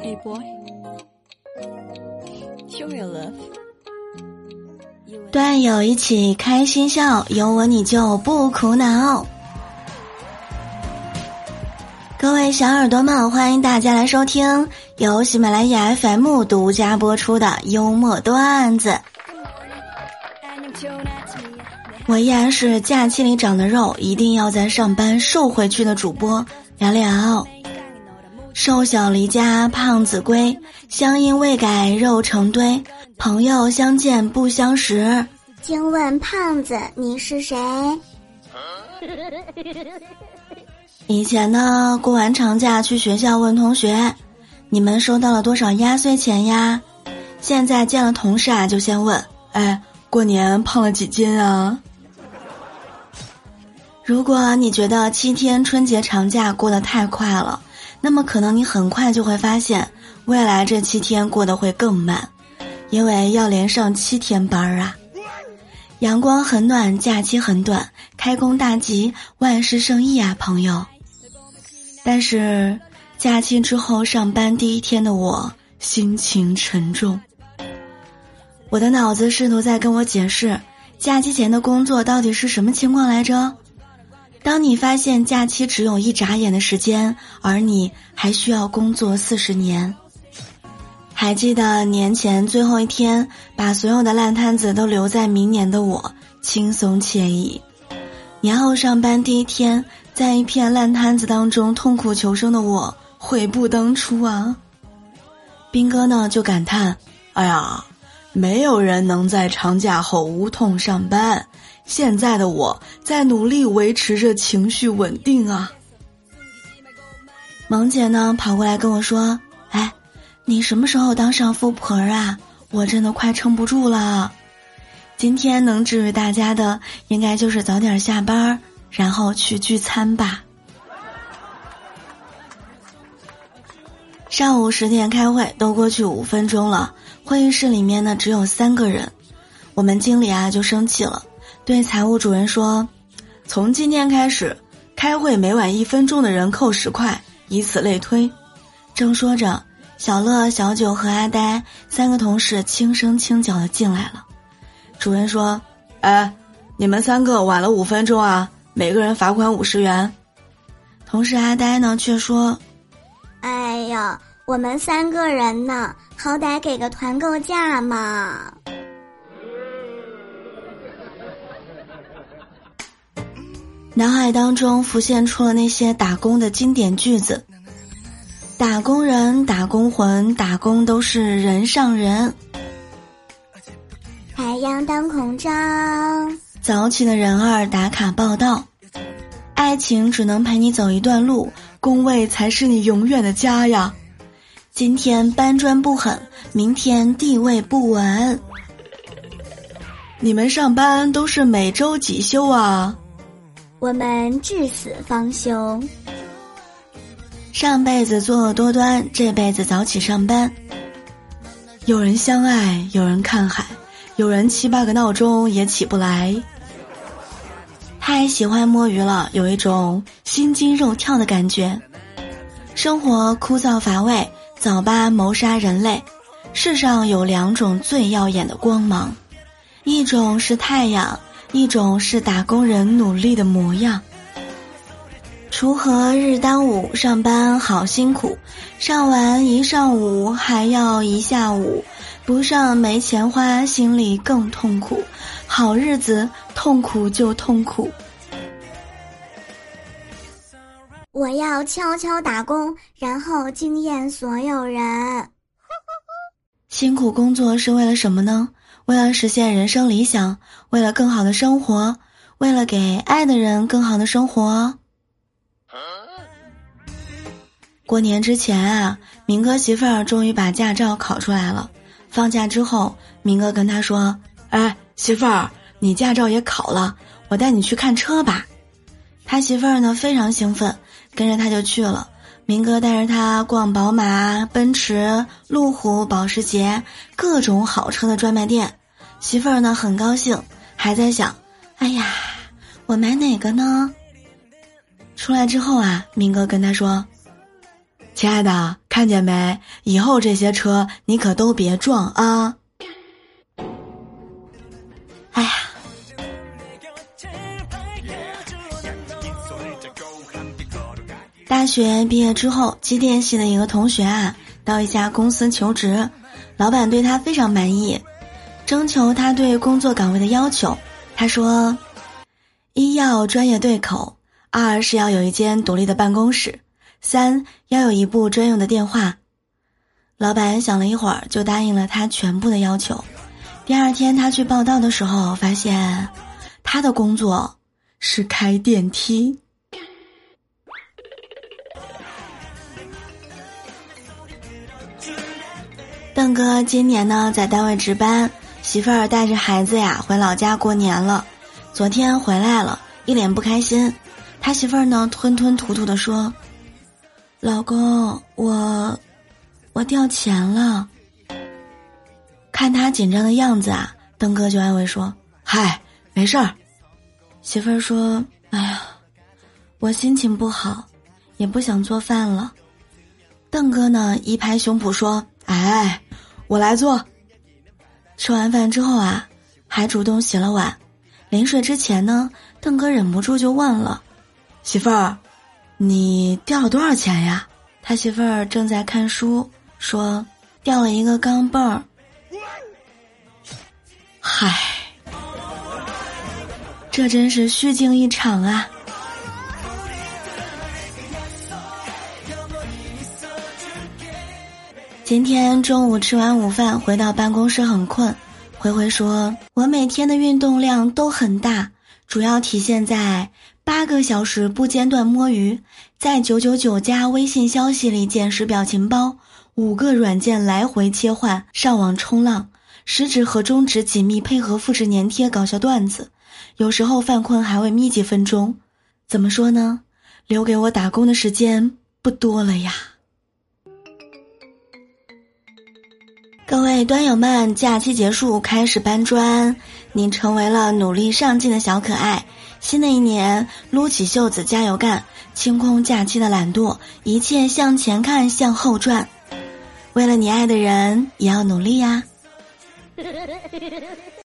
Hey boy, show me love. 段友一起开心笑，有我你就不苦恼。各位小耳朵们，欢迎大家来收听由喜马拉雅 FM 独家播出的幽默段子。我依然是假期里长的肉，一定要在上班瘦回去的主播聊聊。瘦小离家胖子归，乡音未改肉成堆。朋友相见不相识，请问胖子你是谁？以前呢，过完长假去学校问同学，你们收到了多少压岁钱呀？现在见了同事啊，就先问，哎，过年胖了几斤啊？如果你觉得七天春节长假过得太快了，那么可能你很快就会发现，未来这七天过得会更慢，因为要连上七天班儿啊！阳光很暖，假期很短，开工大吉，万事胜意啊，朋友！但是假期之后上班第一天的我心情沉重，我的脑子试图在跟我解释，假期前的工作到底是什么情况来着？当你发现假期只有一眨眼的时间，而你还需要工作四十年，还记得年前最后一天把所有的烂摊子都留在明年的我，轻松惬意；年后上班第一天，在一片烂摊子当中痛苦求生的我，悔不当初啊！兵哥呢就感叹：“哎呀，没有人能在长假后无痛上班。”现在的我在努力维持着情绪稳定啊。萌姐呢跑过来跟我说：“哎，你什么时候当上富婆啊？我真的快撑不住了。今天能治愈大家的，应该就是早点下班，然后去聚餐吧。”上午十点开会，都过去五分钟了，会议室里面呢只有三个人，我们经理啊就生气了。对财务主任说：“从今天开始，开会每晚一分钟的人扣十块，以此类推。”正说着，小乐、小九和阿呆三个同事轻声轻脚的进来了。主任说：“哎，你们三个晚了五分钟啊，每个人罚款五十元。”同事阿呆呢却说：“哎呀，我们三个人呢，好歹给个团购价嘛。”脑海当中浮现出了那些打工的经典句子：“打工人，打工魂，打工都是人上人。”太阳当空照，早起的人儿打卡报道。爱情只能陪你走一段路，工位才是你永远的家呀。今天搬砖不狠，明天地位不稳。你们上班都是每周几休啊？我们至死方休。上辈子作恶多端，这辈子早起上班。有人相爱，有人看海，有人七八个闹钟也起不来。太喜欢摸鱼了，有一种心惊肉跳的感觉。生活枯燥乏味，早八谋杀人类。世上有两种最耀眼的光芒，一种是太阳。一种是打工人努力的模样。锄禾日当午，上班好辛苦，上完一上午还要一下午，不上没钱花，心里更痛苦。好日子痛苦就痛苦。我要悄悄打工，然后惊艳所有人。辛苦工作是为了什么呢？为了实现人生理想，为了更好的生活，为了给爱的人更好的生活。过年之前啊，明哥媳妇儿终于把驾照考出来了。放假之后，明哥跟他说：“哎，媳妇儿，你驾照也考了，我带你去看车吧。”他媳妇儿呢非常兴奋，跟着他就去了。明哥带着他逛宝马、奔驰、路虎、保时捷各种好车的专卖店。媳妇儿呢很高兴，还在想：“哎呀，我买哪个呢？”出来之后啊，明哥跟他说：“亲爱的，看见没？以后这些车你可都别撞啊！哎呀，学毕业之后，机电系的一个同学啊，到一家公司求职，老板对他非常满意，征求他对工作岗位的要求。他说：一要专业对口，二是要有一间独立的办公室。三要有一部专用的电话，老板想了一会儿，就答应了他全部的要求。第二天他去报道的时候，发现他的工作是开电梯。邓哥今年呢在单位值班，媳妇儿带着孩子呀回老家过年了，昨天回来了，一脸不开心。他媳妇儿呢吞吞吐吐的说。老公，我我掉钱了。看他紧张的样子啊，邓哥就安慰说：“嗨，没事儿。”媳妇儿说：“哎呀，我心情不好，也不想做饭了。”邓哥呢一拍胸脯说：“哎，我来做。”吃完饭之后啊，还主动洗了碗。临睡之前呢，邓哥忍不住就问了：“媳妇儿。”你掉了多少钱呀？他媳妇儿正在看书，说掉了一个钢镚儿。嗨，这真是虚惊一场啊！今天中午吃完午饭回到办公室很困，灰灰说：“我每天的运动量都很大，主要体现在。”八个小时不间断摸鱼，在九九九加微信消息里捡拾表情包，五个软件来回切换，上网冲浪，食指和中指紧密配合复制粘贴搞笑段子，有时候犯困还会眯几分钟。怎么说呢？留给我打工的时间不多了呀。各位端友们，假期结束，开始搬砖，你成为了努力上进的小可爱。新的一年，撸起袖子加油干，清空假期的懒惰，一切向前看，向后转。为了你爱的人，也要努力呀。